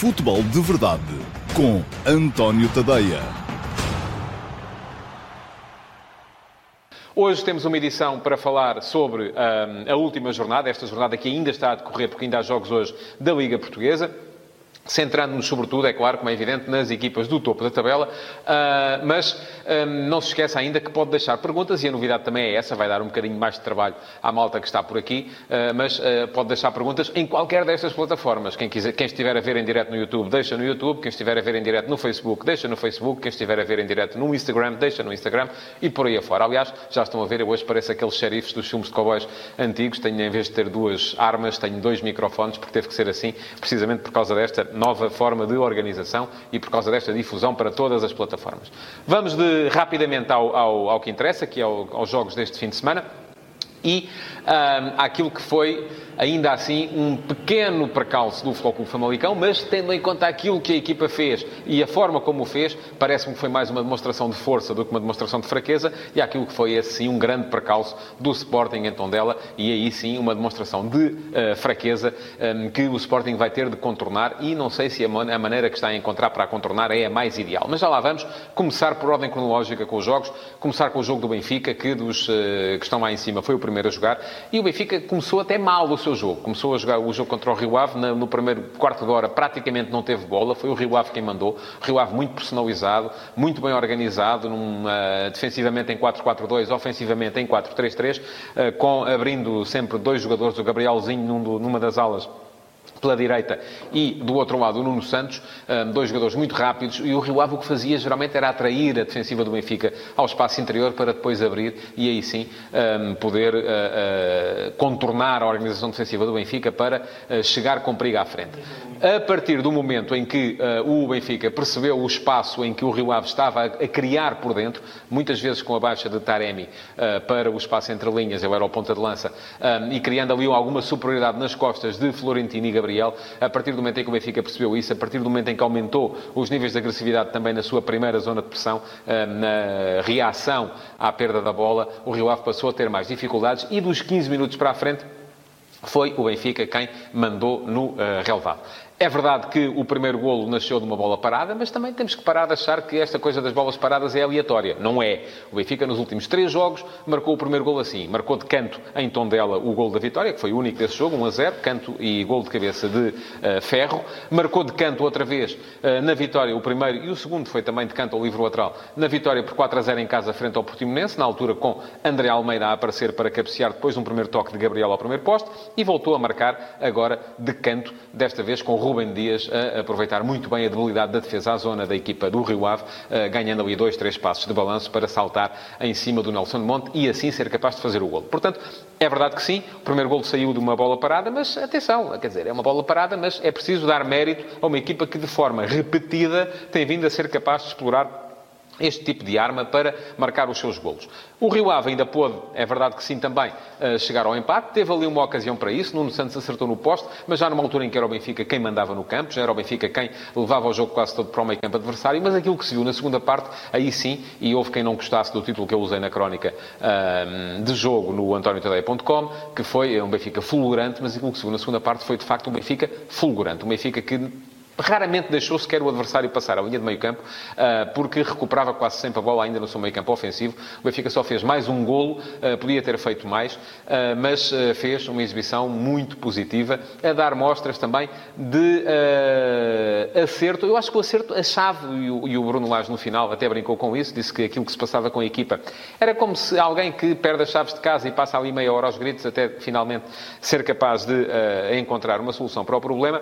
Futebol de Verdade com António Tadeia. Hoje temos uma edição para falar sobre hum, a última jornada, esta jornada que ainda está a decorrer, porque ainda há jogos hoje da Liga Portuguesa centrando-nos sobretudo, é claro, como é evidente, nas equipas do topo da tabela, uh, mas um, não se esqueça ainda que pode deixar perguntas, e a novidade também é essa, vai dar um bocadinho mais de trabalho à malta que está por aqui, uh, mas uh, pode deixar perguntas em qualquer destas plataformas. Quem, quiser, quem estiver a ver em direto no YouTube, deixa no YouTube, quem estiver a ver em direto no Facebook, deixa no Facebook, quem estiver a ver em direto no Instagram, deixa no Instagram, e por aí afora. Aliás, já estão a ver, eu hoje pareço aqueles xerifes dos filmes de cowboys antigos, tenho, em vez de ter duas armas, tenho dois microfones, porque teve que ser assim, precisamente por causa desta nova forma de organização e por causa desta difusão para todas as plataformas. Vamos de, rapidamente ao, ao, ao que interessa, que é ao, aos jogos deste fim de semana e aquilo que foi ainda assim um pequeno percalço do Futebol Clube Famalicão, mas tendo em conta aquilo que a equipa fez e a forma como o fez, parece-me que foi mais uma demonstração de força do que uma demonstração de fraqueza, e aquilo que foi esse sim um grande percalço do Sporting em Tondela, e aí sim uma demonstração de uh, fraqueza um, que o Sporting vai ter de contornar, e não sei se a, a maneira que está a encontrar para a contornar é a mais ideal. Mas já lá vamos, começar por ordem cronológica com os jogos, começar com o jogo do Benfica, que dos uh, que estão lá em cima foi o primeiro a jogar, e o Benfica começou até mal o seu jogo. Começou a jogar o jogo contra o Rio Ave, no primeiro quarto de hora praticamente não teve bola, foi o Rio Ave quem mandou. Rio Ave muito personalizado, muito bem organizado, numa, defensivamente em 4-4-2, ofensivamente em 4-3-3, eh, com, abrindo sempre dois jogadores, o Gabrielzinho numa das alas pela direita e do outro lado o Nuno Santos, dois jogadores muito rápidos e o Rio Ave o que fazia geralmente era atrair a defensiva do Benfica ao espaço interior para depois abrir e aí sim poder ah, ah, contornar a organização defensiva do Benfica para ah, chegar com perigo à frente. A partir do momento em que o Benfica percebeu o espaço em que o Rio Ave estava a criar por dentro, muitas vezes com a baixa de Taremi para o espaço entre linhas, ele era o ponta de lança, e criando ali alguma superioridade nas costas de Florentino e Gabriel Gabriel, a partir do momento em que o Benfica percebeu isso, a partir do momento em que aumentou os níveis de agressividade também na sua primeira zona de pressão, eh, na reação à perda da bola, o Rio Ave passou a ter mais dificuldades e dos 15 minutos para a frente foi o Benfica quem mandou no uh, relevado. É verdade que o primeiro golo nasceu de uma bola parada, mas também temos que parar de achar que esta coisa das bolas paradas é aleatória. Não é. O Benfica, nos últimos três jogos, marcou o primeiro golo assim. Marcou de canto em Tondela o golo da vitória, que foi o único desse jogo, 1 a 0, canto e golo de cabeça de uh, Ferro. Marcou de canto outra vez uh, na vitória o primeiro e o segundo foi também de canto ao livro lateral, na vitória por 4 a 0 em casa frente ao Portimonense, na altura com André Almeida a aparecer para cabecear depois um primeiro toque de Gabriel ao primeiro poste e voltou a marcar agora de canto, desta vez com Rubem Dias a aproveitar muito bem a debilidade da defesa à zona da equipa do Rio Ave, eh, ganhando ali dois, três passos de balanço para saltar em cima do Nelson Monte e assim ser capaz de fazer o golo. Portanto, é verdade que sim, o primeiro golo saiu de uma bola parada, mas atenção, quer dizer, é uma bola parada, mas é preciso dar mérito a uma equipa que de forma repetida tem vindo a ser capaz de explorar este tipo de arma para marcar os seus golos. O Rio Ave ainda pôde, é verdade que sim também, eh, chegar ao empate. Teve ali uma ocasião para isso. Nuno Santos acertou no poste, mas já numa altura em que era o Benfica quem mandava no campo. Já era o Benfica quem levava o jogo quase todo para o meio campo adversário. Mas aquilo que se viu na segunda parte, aí sim, e houve quem não gostasse do título que eu usei na crónica ehm, de jogo no antoniotadeia.com, que foi um Benfica fulgurante, mas aquilo que se viu na segunda parte foi de facto um Benfica fulgurante. Um Benfica que Raramente deixou sequer o adversário passar a linha de meio campo, ah, porque recuperava quase sempre a bola ainda no seu meio campo ofensivo. O Benfica só fez mais um golo, ah, podia ter feito mais, ah, mas fez uma exibição muito positiva, a dar mostras também de acerto. Eu acho que o acerto, a chave, e o Bruno Lage no final até brincou com isso, disse que aquilo que se passava com a equipa era como se alguém que perde as chaves de casa e passa ali meia hora aos gritos até finalmente ser capaz de encontrar uma solução para o problema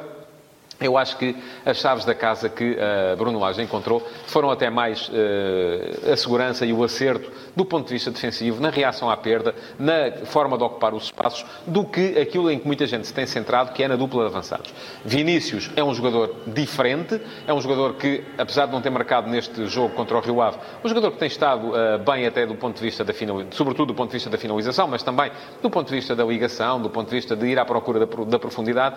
eu acho que as chaves da casa que uh, Bruno Lage encontrou foram até mais uh, a segurança e o acerto do ponto de vista defensivo, na reação à perda, na forma de ocupar os espaços, do que aquilo em que muita gente se tem centrado, que é na dupla de avançados. Vinícius é um jogador diferente, é um jogador que, apesar de não ter marcado neste jogo contra o Rio Ave, um jogador que tem estado uh, bem até do ponto de vista da finalização, sobretudo do ponto de vista da finalização, mas também do ponto de vista da ligação, do ponto de vista de ir à procura da, da profundidade,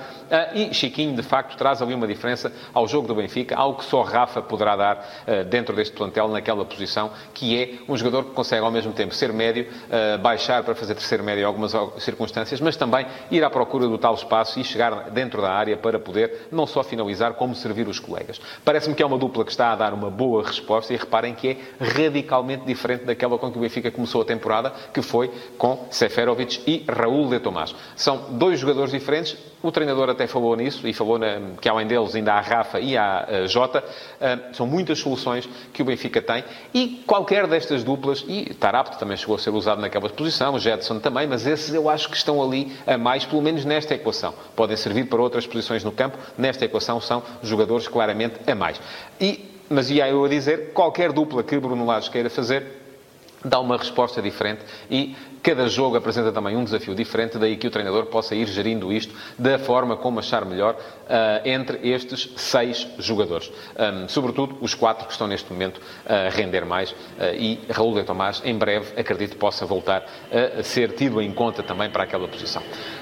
e Chiquinho, de facto, traz faz ali uma diferença ao jogo do Benfica, algo que só Rafa poderá dar uh, dentro deste plantel, naquela posição, que é um jogador que consegue ao mesmo tempo ser médio, uh, baixar para fazer terceiro médio em algumas circunstâncias, mas também ir à procura do tal espaço e chegar dentro da área para poder não só finalizar, como servir os colegas. Parece-me que é uma dupla que está a dar uma boa resposta e reparem que é radicalmente diferente daquela com que o Benfica começou a temporada, que foi com Seferovic e Raul de Tomás. São dois jogadores diferentes, o treinador até falou nisso e falou que além deles ainda há Rafa e há uh, Jota. Uh, são muitas soluções que o Benfica tem e qualquer destas duplas, e Tarapto também chegou a ser usado naquela posição, Jetson também, mas esses eu acho que estão ali a mais, pelo menos nesta equação. Podem servir para outras posições no campo, nesta equação são jogadores claramente a mais. E, mas ia eu a dizer, qualquer dupla que Bruno Lage queira fazer, dá uma resposta diferente e Cada jogo apresenta também um desafio diferente, daí que o treinador possa ir gerindo isto da forma como achar melhor uh, entre estes seis jogadores. Um, sobretudo os quatro que estão neste momento a render mais uh, e Raul de Tomás, em breve, acredito, possa voltar a ser tido em conta também para aquela posição.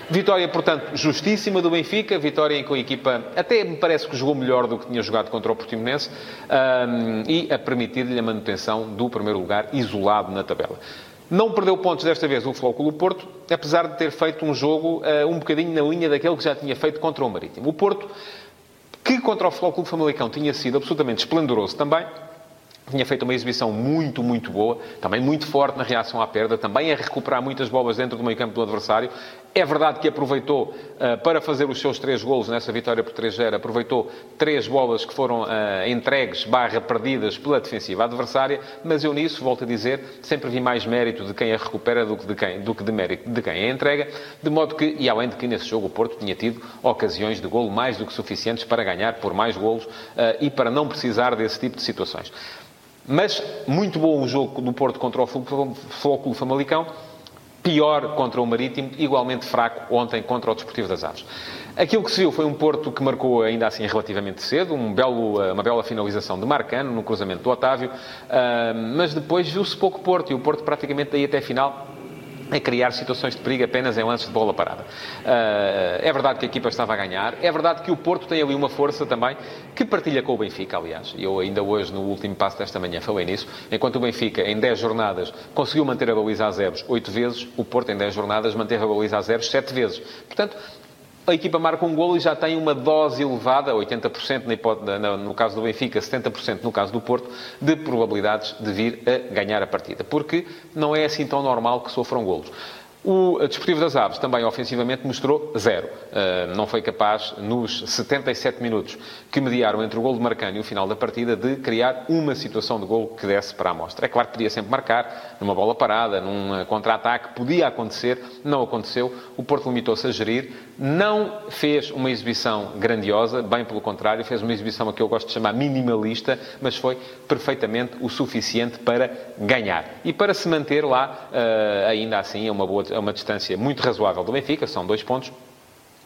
Vitória, portanto, justíssima do Benfica, vitória em que a equipa até me parece que jogou melhor do que tinha jogado contra o Portimonense um, e a permitir-lhe a manutenção do primeiro lugar isolado na tabela. Não perdeu pontos desta vez o Flóculo Porto, apesar de ter feito um jogo uh, um bocadinho na linha daquele que já tinha feito contra o Marítimo. O Porto, que contra o Flóculo Famalicão tinha sido absolutamente esplendoroso também, tinha feito uma exibição muito, muito boa, também muito forte na reação à perda, também a recuperar muitas bolas dentro do meio campo do adversário. É verdade que aproveitou uh, para fazer os seus três golos nessa vitória por 3-0, aproveitou três bolas que foram uh, entregues, barra perdidas pela defensiva adversária, mas eu nisso, volto a dizer, sempre vi mais mérito de quem a recupera do que de quem, do que de mérito de quem a entrega, de modo que, e além de que nesse jogo o Porto tinha tido ocasiões de golo mais do que suficientes para ganhar por mais golos uh, e para não precisar desse tipo de situações. Mas muito bom o jogo do Porto contra o Flóculo Famalicão. Pior contra o Marítimo, igualmente fraco ontem contra o Desportivo das Aves. Aquilo que se viu foi um Porto que marcou ainda assim relativamente cedo, um belo, uma bela finalização de Marcano no cruzamento do Otávio, ah, mas depois viu-se pouco Porto e o Porto praticamente daí até a final a criar situações de perigo apenas em lances de bola parada. Uh, é verdade que a equipa estava a ganhar, é verdade que o Porto tem ali uma força também que partilha com o Benfica, aliás. Eu ainda hoje, no último passo desta manhã, falei nisso. Enquanto o Benfica, em 10 jornadas, conseguiu manter a baliza a zeros 8 vezes, o Porto, em 10 jornadas, manteve a baliza a zeros 7 vezes. Portanto, a equipa marca um golo e já tem uma dose elevada, 80% no caso do Benfica, 70% no caso do Porto, de probabilidades de vir a ganhar a partida. Porque não é assim tão normal que sofram golos. O Desportivo das Aves também ofensivamente mostrou zero. Uh, não foi capaz, nos 77 minutos que mediaram entre o gol de Marcano e o final da partida, de criar uma situação de gol que desse para a amostra. É claro que podia sempre marcar, numa bola parada, num contra-ataque, podia acontecer, não aconteceu. O Porto limitou-se a gerir, não fez uma exibição grandiosa, bem pelo contrário, fez uma exibição a que eu gosto de chamar minimalista, mas foi perfeitamente o suficiente para ganhar. E para se manter lá, uh, ainda assim, a uma boa a uma distância muito razoável do Benfica, são dois pontos.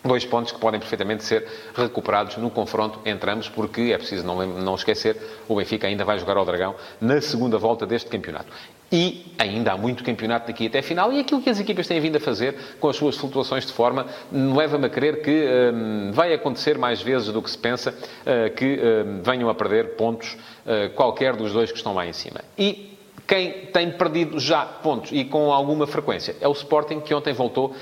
Dois pontos que podem perfeitamente ser recuperados no confronto entre ambos, porque é preciso não, não esquecer, o Benfica ainda vai jogar ao Dragão na segunda volta deste campeonato. E ainda há muito campeonato daqui até a final, e aquilo que as equipas têm vindo a fazer com as suas flutuações de forma leva-me a crer que hum, vai acontecer mais vezes do que se pensa uh, que hum, venham a perder pontos uh, qualquer dos dois que estão lá em cima. E quem tem perdido já pontos e com alguma frequência é o Sporting, que ontem voltou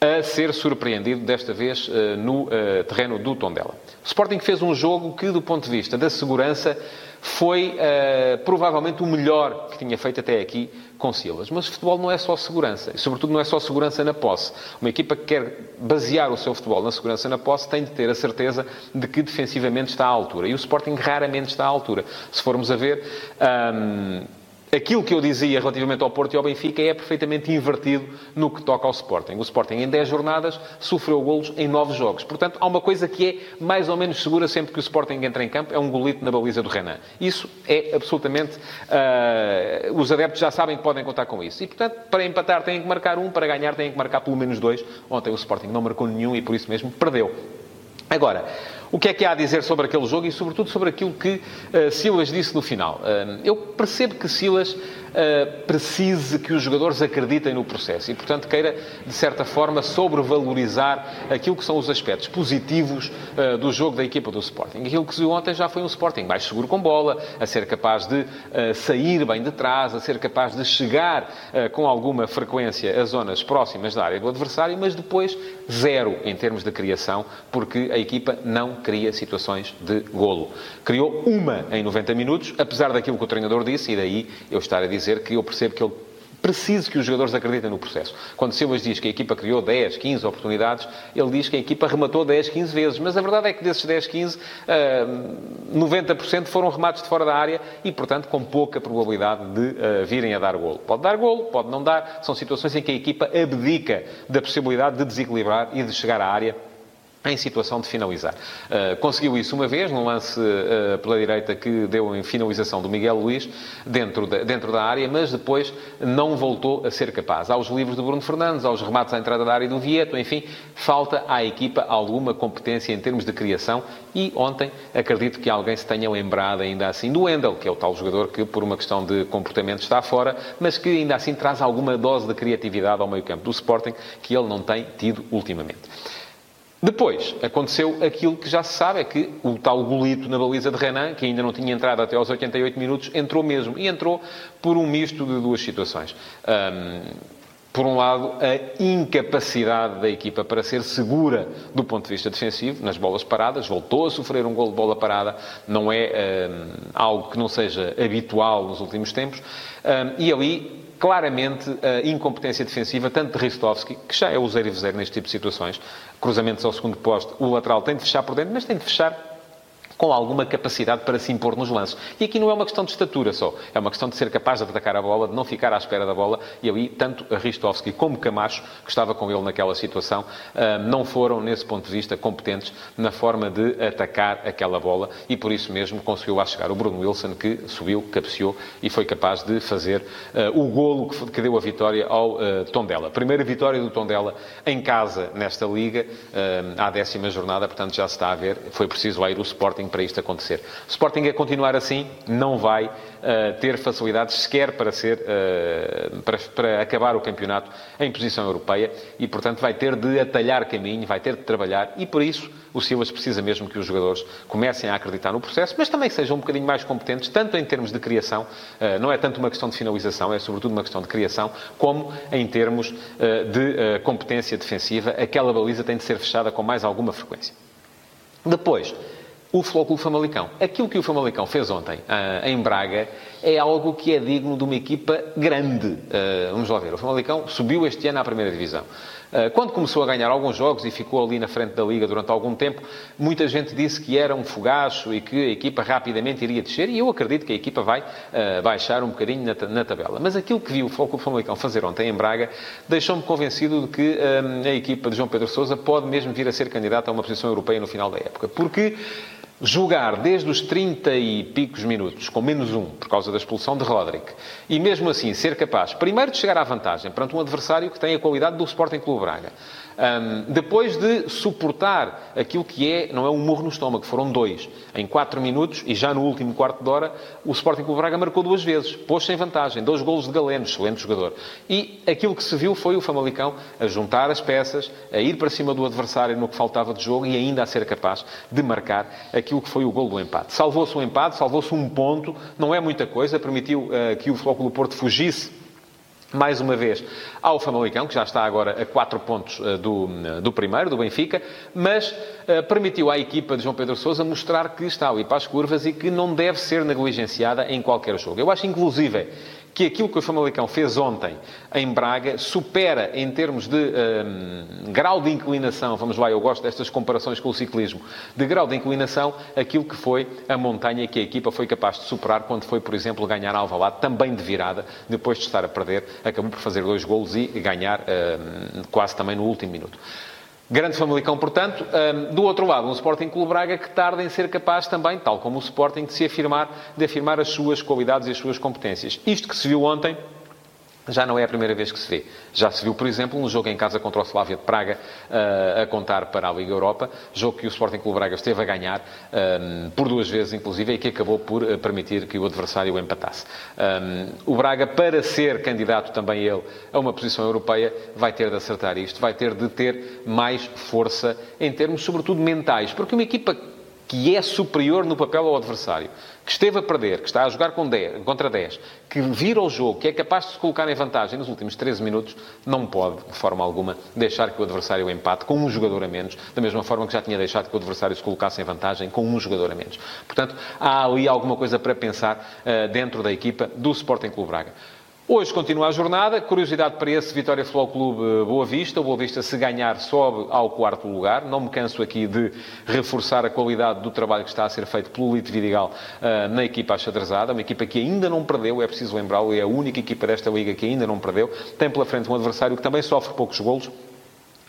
a ser surpreendido, desta vez eh, no eh, terreno do Tondela. O Sporting fez um jogo que, do ponto de vista da segurança, foi uh, provavelmente o melhor que tinha feito até aqui com Silas. Mas o futebol não é só segurança. E, sobretudo, não é só segurança na posse. Uma equipa que quer basear o seu futebol na segurança na posse tem de ter a certeza de que defensivamente está à altura. E o Sporting raramente está à altura. Se formos a ver... Um, aquilo que eu dizia relativamente ao Porto e ao Benfica é perfeitamente invertido no que toca ao Sporting. O Sporting, em 10 jornadas, sofreu golos em 9 jogos. Portanto, há uma coisa que é mais ou menos segura sempre que o Sporting entra em campo, é um golito na baliza do Renan. Isso é absolutamente... Uh, os adeptos já sabem que podem contar com isso. E, portanto, para empatar têm que marcar um, para ganhar têm que marcar pelo menos dois. Ontem o Sporting não marcou nenhum e, por isso mesmo, perdeu. Agora, O que é que há a dizer sobre aquele jogo e, sobretudo, sobre aquilo que uh, Silas disse no final? Uh, eu percebo que Silas uh, precise que os jogadores acreditem no processo e, portanto, queira, de certa forma, sobrevalorizar aquilo que são os aspectos positivos do jogo da equipa do Sporting. Aquilo que se viu ontem já foi um Sporting mais seguro com bola, a ser capaz de sair bem de trás, a ser capaz de chegar com alguma frequência a zonas próximas da área do adversário, mas depois zero em termos de criação, porque a equipa não cria situações de golo. Criou uma em 90 minutos, apesar daquilo que o treinador disse, e daí eu estar a dizer que eu percebo que ele preciso que os jogadores acreditem no processo. Quando Silas diz que a equipa criou 10, 15 oportunidades, ele diz que a equipa rematou 10, 15 vezes. Mas a verdade é que desses 10, 15, 90% foram remates de fora da área e, portanto, com pouca probabilidade de uh, virem a dar golo. Pode dar golo, pode não dar. São situações em que a equipa abdica da possibilidade de desequilibrar e de chegar à área em situação de finalizar. Uh, conseguiu isso uma vez, num lance uh, pela direita que deu em finalização do Miguel Luís, dentro da, dentro da área, mas depois não voltou a ser capaz. Aos livros de Bruno Fernandes, aos remates à entrada da área do Vieto, enfim, falta à equipa alguma competência em termos de criação e ontem acredito que alguém se tenha lembrado ainda assim do Wendel, que é o tal jogador que por uma questão de comportamento está fora, mas que ainda assim traz alguma dose de criatividade ao meio campo do Sporting que ele não tem tido ultimamente. Depois, aconteceu aquilo que já se sabe, é que o tal golito na baliza de Renan, que ainda não tinha entrado até aos 88 minutos, entrou mesmo. E entrou por um misto de duas situações. Um, por um lado, a incapacidade da equipa para ser segura do ponto de vista defensivo, nas bolas paradas, voltou a sofrer um gol de bola parada, não é um, algo que não seja habitual nos últimos tempos, um, e ali claramente a incompetência defensiva, tanto de Ristovski, que já é o zero e zero neste tipo de situações, cruzamentos ao segundo posto, o lateral tem de fechar por dentro, mas tem de fechar com alguma capacidade para se impor nos lances. E aqui não é uma questão de estatura só, é uma questão de ser capaz de atacar a bola, de não ficar à espera da bola, e ali tanto Ristovski como Camacho, que estava com ele naquela situação, ah, não foram, nesse ponto de vista, competentes na forma de atacar aquela bola, e por isso mesmo conseguiu lá chegar o Bruno Wilson, que subiu, cabeceou e foi capaz de fazer ah, o golo que deu a vitória ao ah, Tondela. Primeira vitória do Tondela em casa nesta Liga, à décima jornada, portanto já se está a ver, foi preciso lá ir o Sporting para isto acontecer. O Sporting a continuar assim não vai uh, ter facilidades sequer para ser uh, para, para, acabar o campeonato em posição europeia e, portanto, vai ter de atalhar caminho, vai ter de trabalhar e por isso o Silas precisa mesmo que os jogadores comecem a acreditar no processo, mas também sejam um bocadinho mais competentes, tanto em termos de criação, uh, não é tanto uma questão de finalização, é sobretudo uma questão de criação, como em termos de competência defensiva. Aquela baliza tem de ser fechada com mais alguma frequência. Depois, o Flóculo Famalicão. Aquilo que o Famalicão fez ontem uh, em Braga é algo que é digno de uma equipa grande. Uh, vamos lá ver. O Famalicão subiu este ano à primeira divisão. Uh, quando começou a ganhar alguns jogos e ficou ali na frente da Liga durante algum tempo, muita gente disse que era um fogacho e que a equipa rapidamente iria descer e eu acredito que a equipa vai baixar um bocadinho na, na, tabela. Mas aquilo que viu o Flóculo Famalicão fazer ontem em Braga deixou-me convencido de que a equipa de João Pedro Sousa pode mesmo vir a ser candidata a uma posição europeia no final da época. Porque jogar desde os 30 e picos minutos, com menos um, por causa da expulsão de Roderick, e mesmo assim ser capaz, primeiro, de chegar à vantagem perante um adversário que tem a qualidade do Sporting Clube Braga, um, depois de suportar aquilo que é, não é um murro no estômago, foram dois. Em quatro minutos, e já no último quarto de hora, o Sporting Clube Braga marcou duas vezes. Pôs-se em vantagem. Dois golos de Galeno, excelente jogador. E aquilo que se viu foi o Famalicão a juntar as peças, a ir para cima do adversário no que faltava de jogo e ainda a ser capaz de marcar aquilo que foi o gol do empate. Salvou-se o empate, salvou-se um ponto, não é muita coisa, permitiu uh, que o Flóculo Porto fugisse mais uma vez ao Famalicão, que já está agora a 4 pontos uh, do, do primeiro, do Benfica, mas uh, permitiu à equipa de João Pedro Sousa mostrar que está ali para as curvas e que não deve ser negligenciada em qualquer jogo. Eu acho, inclusive, que aquilo que o Famalicão fez ontem em Braga supera, em termos de um, grau de inclinação, vamos lá, eu gosto destas comparações com o ciclismo, de grau de inclinação, aquilo que foi a montanha que a equipa foi capaz de superar quando foi, por exemplo, ganhar Alvalade, também de virada, depois de estar a perder, acabou por fazer dois golos e ganhar um, quase também no último minuto. Grande Famalicão, portanto. Do outro lado, um Sporting Clube Braga que tarda em ser capaz também, tal como o Sporting, de se afirmar, de afirmar as suas qualidades e as suas competências. Isto que se viu ontem já não é a primeira vez que se vê. Já se viu, por exemplo, no jogo em casa contra o Slavia de Praga, uh, a contar para a Liga Europa, jogo que o Sporting Clube Braga esteve a ganhar, um, por duas vezes, inclusive, e que acabou por uh, permitir que o adversário empatasse. Um, o Braga, para ser candidato também ele a uma posição europeia, vai ter de acertar isto, vai ter de ter mais força em termos, sobretudo, mentais, porque uma equipa que é superior no papel ao adversário, que esteve a perder, que está a jogar com 10, contra 10, que vira o jogo, que é capaz de se colocar em vantagem nos últimos 13 minutos, não pode, de forma alguma, deixar que o adversário empate com um jogador a menos, da mesma forma que já tinha deixado que o adversário se colocasse em vantagem com um jogador a menos. Portanto, há ali alguma coisa para pensar uh, dentro da equipa do Sporting Clube Braga. Hoje continua a jornada. Curiosidade para esse Vitória Futebol Clube eh, Boa Vista. O Boa Vista, se ganhar, sobe ao quarto lugar. Não me canso aqui de reforçar a qualidade do trabalho que está a ser feito pelo Lito Vidigal uh, na equipa achadrezada. Uma equipa que ainda não perdeu, é preciso lembrá-lo, é a única equipa desta liga que ainda não perdeu. Tem pela frente um adversário que também sofre poucos golos.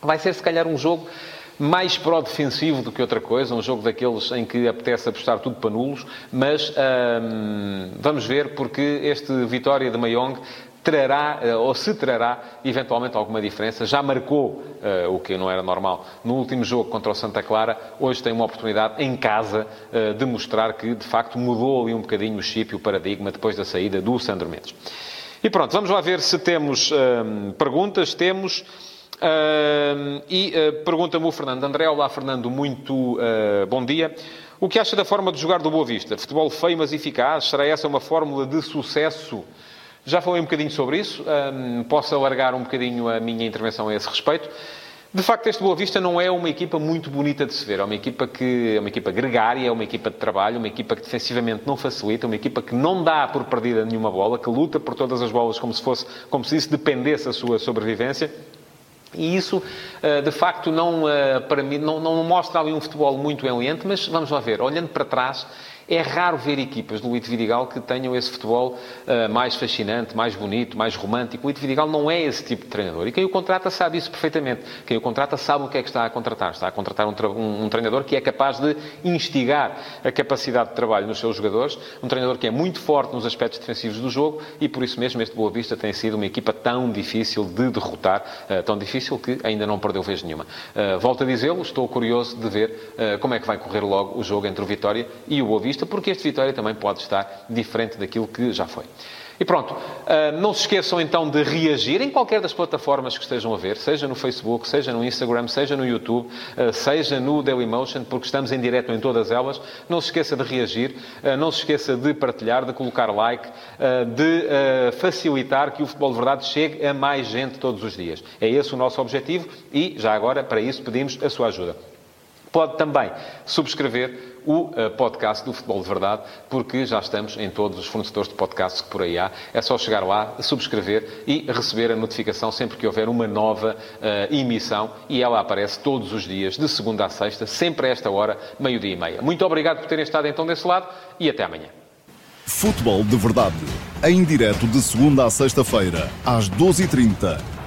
Vai ser, se calhar, um jogo mais pró-defensivo do que outra coisa, um jogo daqueles em que apetece apostar tudo para nulos, mas hum, vamos ver porque este Vitória de Mayong trará, eh, ou se trará, eventualmente alguma diferença. Já marcou, uh, o que não era normal, no último jogo contra o Santa Clara. Hoje tem uma oportunidade em casa uh, de mostrar que, de facto, mudou ali um bocadinho o chip e o paradigma depois da saída do Sandro Mendes. E pronto, vamos lá ver se temos perguntas. Temos. E uh, pergunta-me o Fernando André. Olá, Fernando, muito uh, bom dia. O que acha da forma de jogar do Boa Vista? Futebol feio, mas eficaz? Será essa uma fórmula de sucesso? Já falei um bocadinho sobre isso. posso alargar um bocadinho a minha intervenção a esse respeito. De facto, este Boa Vista não é uma equipa muito bonita de se ver. É uma equipa que é uma equipa gregária, é uma equipa de trabalho, uma equipa que defensivamente não facilita, uma equipa que não dá por perdida nenhuma bola, que luta por todas as bolas como se fosse, como se isso dependesse da sua sobrevivência. E isso, eh, de facto, não, eh, para mim, não, não mostra ali um futebol muito enliante, mas vamos lá ver, olhando para trás, é raro ver equipas do Luís Vidigal que tenham esse futebol uh, mais fascinante, mais bonito, mais romântico. O Luís Vidigal não é esse tipo de treinador. E quem o contrata sabe isso perfeitamente. Quem o contrata sabe o que é que está a contratar. Está a contratar um, um, um treinador que é capaz de instigar a capacidade de trabalho nos seus jogadores, um treinador que é muito forte nos aspectos defensivos do jogo e por isso mesmo este Boa Vista tem sido uma equipa tão difícil de derrotar, uh, tão difícil que ainda não perdeu vez nenhuma. Uh, volto a dizê-lo, estou curioso de ver como é que vai correr logo o jogo entre o Vitória e o Boa Vista Porque este Vitória também pode estar diferente daquilo que já foi. E pronto, ah, não se esqueçam então de reagir em qualquer das plataformas que estejam a ver, seja no Facebook, seja no Instagram, seja no YouTube, ah, seja no Dailymotion, porque estamos em direto em todas elas. Não se esqueça de reagir, ah, não se esqueça de partilhar, de colocar like, de facilitar que o Futebol de Verdade chegue a mais gente todos os dias. É esse o nosso objetivo e, já agora, para isso pedimos a sua ajuda. Pode também subscrever o uh, podcast do Futebol de Verdade, porque já estamos em todos os fornecedores de podcasts que por aí há. É só chegar lá, subscrever e receber a notificação sempre que houver uma nova uh, emissão e ela aparece todos os dias, de segunda a sexta, sempre a esta hora, meio-dia e meia. Muito obrigado por terem estado então desse lado e até amanhã. Futebol de Verdade, em direto de segunda a sexta-feira, às 12h30